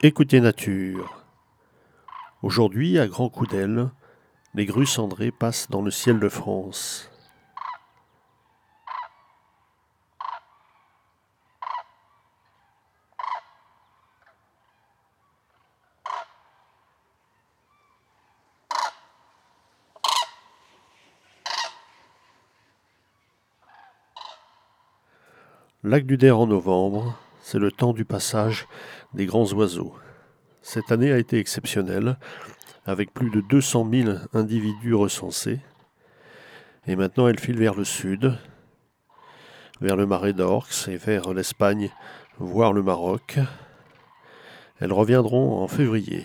Écoutez Nature. Aujourd'hui, à grands coups d'aile, les grues cendrées passent dans le ciel de France. Lac du Der en novembre, c'est le temps du passage des grands oiseaux. Cette année a été exceptionnelle, avec plus de 200 000 individus recensés. Et maintenant, elle file vers le sud, vers le marais d'Orx et vers l'Espagne, voire le Maroc. Elles reviendront en février.